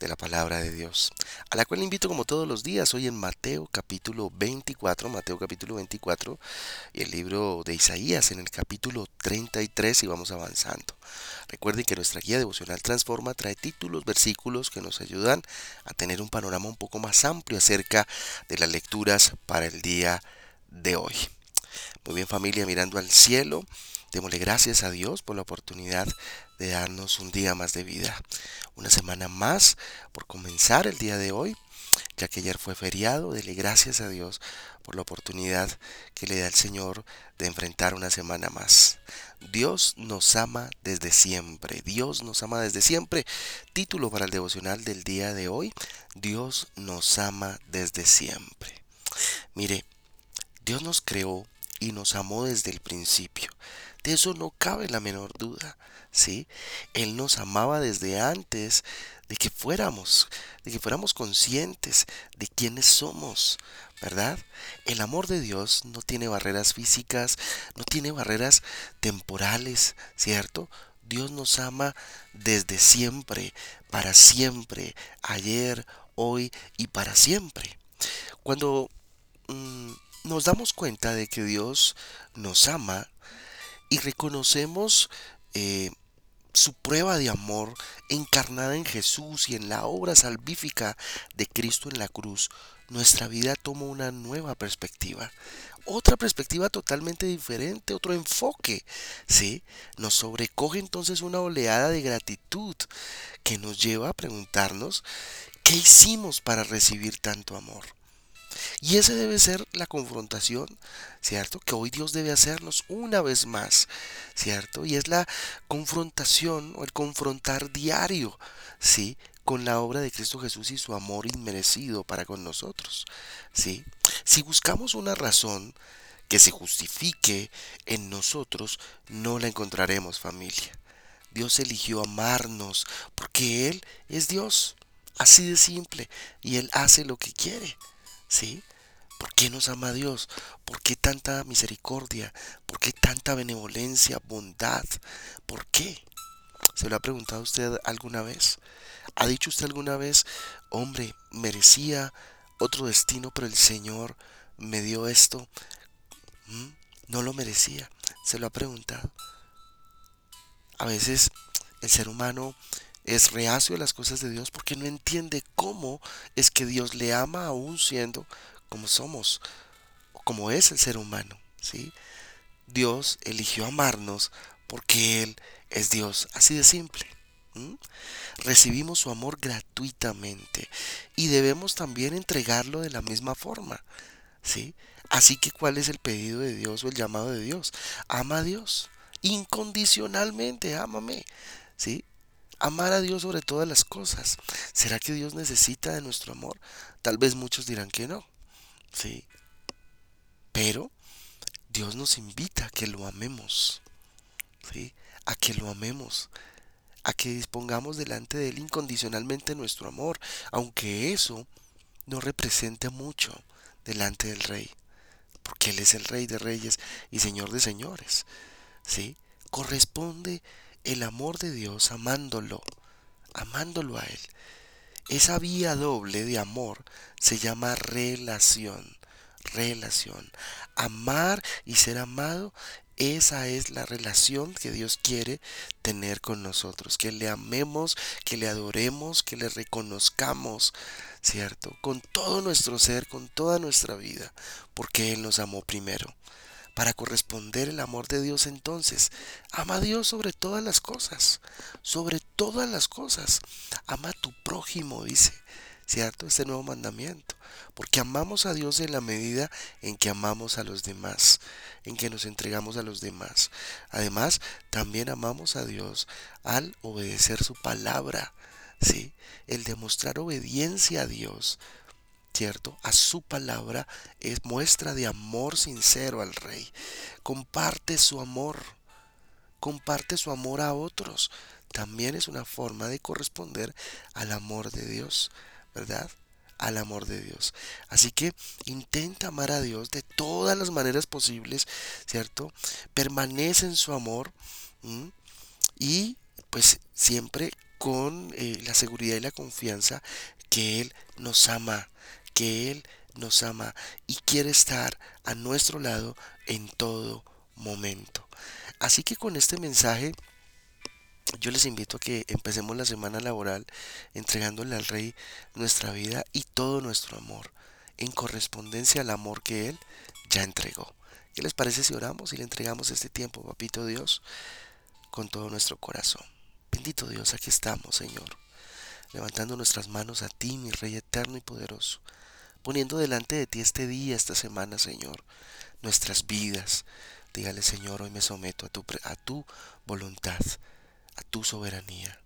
de la palabra de Dios, a la cual invito como todos los días hoy en Mateo capítulo 24, Mateo capítulo 24 y el libro de Isaías en el capítulo 33 y vamos avanzando. Recuerden que nuestra guía devocional Transforma trae títulos, versículos que nos ayudan a tener un panorama un poco más amplio acerca de las lecturas para el día de hoy. Muy bien familia, mirando al cielo, démosle gracias a Dios por la oportunidad de darnos un día más de vida. Una semana más por comenzar el día de hoy, ya que ayer fue feriado. Dele gracias a Dios por la oportunidad que le da el Señor de enfrentar una semana más. Dios nos ama desde siempre. Dios nos ama desde siempre. Título para el devocional del día de hoy. Dios nos ama desde siempre. Mire, Dios nos creó y nos amó desde el principio. De eso no cabe la menor duda. ¿sí? Él nos amaba desde antes de que fuéramos, de que fuéramos conscientes de quiénes somos, ¿verdad? El amor de Dios no tiene barreras físicas, no tiene barreras temporales, ¿cierto? Dios nos ama desde siempre, para siempre, ayer, hoy y para siempre. Cuando mm, nos damos cuenta de que Dios nos ama y reconocemos eh, su prueba de amor encarnada en Jesús y en la obra salvífica de Cristo en la cruz, nuestra vida toma una nueva perspectiva, otra perspectiva totalmente diferente, otro enfoque, ¿sí? Nos sobrecoge entonces una oleada de gratitud que nos lleva a preguntarnos ¿qué hicimos para recibir tanto amor? Y esa debe ser la confrontación, ¿cierto? Que hoy Dios debe hacernos una vez más, ¿cierto? Y es la confrontación o el confrontar diario, ¿sí? Con la obra de Cristo Jesús y su amor inmerecido para con nosotros, ¿sí? Si buscamos una razón que se justifique en nosotros, no la encontraremos familia. Dios eligió amarnos porque Él es Dios, así de simple, y Él hace lo que quiere. ¿Sí? ¿Por qué nos ama Dios? ¿Por qué tanta misericordia? ¿Por qué tanta benevolencia, bondad? ¿Por qué? ¿Se lo ha preguntado usted alguna vez? ¿Ha dicho usted alguna vez, hombre, merecía otro destino, pero el Señor me dio esto? ¿Mm? No lo merecía. ¿Se lo ha preguntado? A veces el ser humano es reacio a las cosas de Dios porque no entiende cómo es que Dios le ama aún siendo como somos, como es el ser humano, ¿sí? Dios eligió amarnos porque Él es Dios, así de simple. Recibimos su amor gratuitamente y debemos también entregarlo de la misma forma, ¿sí? Así que ¿cuál es el pedido de Dios o el llamado de Dios? Ama a Dios incondicionalmente, ámame, ¿sí? Amar a Dios sobre todas las cosas. ¿Será que Dios necesita de nuestro amor? Tal vez muchos dirán que no. Sí. Pero Dios nos invita a que lo amemos. ¿Sí? A que lo amemos. A que dispongamos delante de Él incondicionalmente nuestro amor. Aunque eso no represente mucho delante del Rey. Porque Él es el Rey de Reyes y Señor de Señores. ¿Sí? Corresponde el amor de Dios amándolo, amándolo a Él. Esa vía doble de amor se llama relación, relación. Amar y ser amado, esa es la relación que Dios quiere tener con nosotros, que le amemos, que le adoremos, que le reconozcamos, ¿cierto? Con todo nuestro ser, con toda nuestra vida, porque Él nos amó primero para corresponder el amor de Dios entonces. Ama a Dios sobre todas las cosas, sobre todas las cosas. Ama a tu prójimo, dice, ¿cierto? Este nuevo mandamiento. Porque amamos a Dios en la medida en que amamos a los demás, en que nos entregamos a los demás. Además, también amamos a Dios al obedecer su palabra, ¿sí? El demostrar obediencia a Dios ¿cierto? A su palabra es muestra de amor sincero al rey. Comparte su amor comparte su amor a otros. También es una forma de corresponder al amor de Dios, ¿verdad? Al amor de Dios. Así que intenta amar a Dios de todas las maneras posibles, ¿cierto? Permanece en su amor y pues siempre con eh, la seguridad y la confianza que Él nos ama, que Él nos ama y quiere estar a nuestro lado en todo momento. Así que con este mensaje yo les invito a que empecemos la semana laboral entregándole al Rey nuestra vida y todo nuestro amor, en correspondencia al amor que Él ya entregó. ¿Qué les parece si oramos y le entregamos este tiempo, papito Dios, con todo nuestro corazón? Bendito Dios, aquí estamos, Señor, levantando nuestras manos a ti, mi Rey eterno y poderoso, poniendo delante de ti este día, esta semana, Señor, nuestras vidas. Dígale, Señor, hoy me someto a tu, a tu voluntad, a tu soberanía.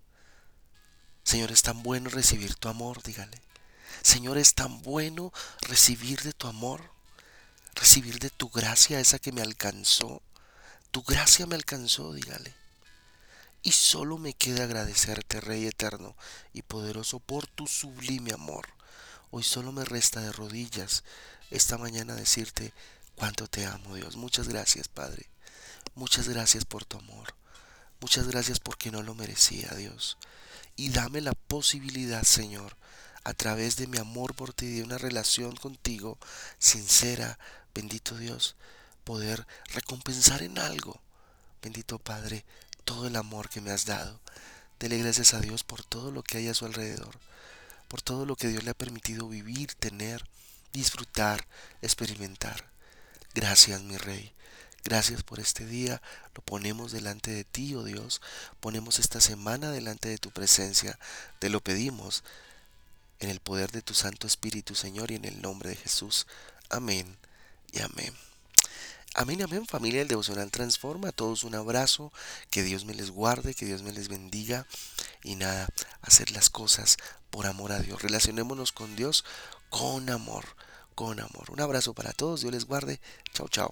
Señor, es tan bueno recibir tu amor, dígale. Señor, es tan bueno recibir de tu amor, recibir de tu gracia, esa que me alcanzó. Tu gracia me alcanzó, dígale. Y solo me queda agradecerte, Rey eterno y poderoso, por tu sublime amor. Hoy solo me resta de rodillas esta mañana decirte cuánto te amo, Dios. Muchas gracias, Padre. Muchas gracias por tu amor. Muchas gracias porque no lo merecía, Dios. Y dame la posibilidad, Señor, a través de mi amor por ti, de una relación contigo sincera, bendito Dios, poder recompensar en algo, bendito Padre, todo el amor que me has dado. Dele gracias a Dios por todo lo que hay a su alrededor, por todo lo que Dios le ha permitido vivir, tener, disfrutar, experimentar. Gracias, mi Rey. Gracias por este día. Lo ponemos delante de ti, oh Dios. Ponemos esta semana delante de tu presencia. Te lo pedimos en el poder de tu Santo Espíritu, Señor, y en el nombre de Jesús. Amén y amén. Amén, amén, familia del Devocional Transforma. A todos un abrazo. Que Dios me les guarde, que Dios me les bendiga. Y nada, hacer las cosas por amor a Dios. Relacionémonos con Dios con amor, con amor. Un abrazo para todos. Dios les guarde. Chao, chao.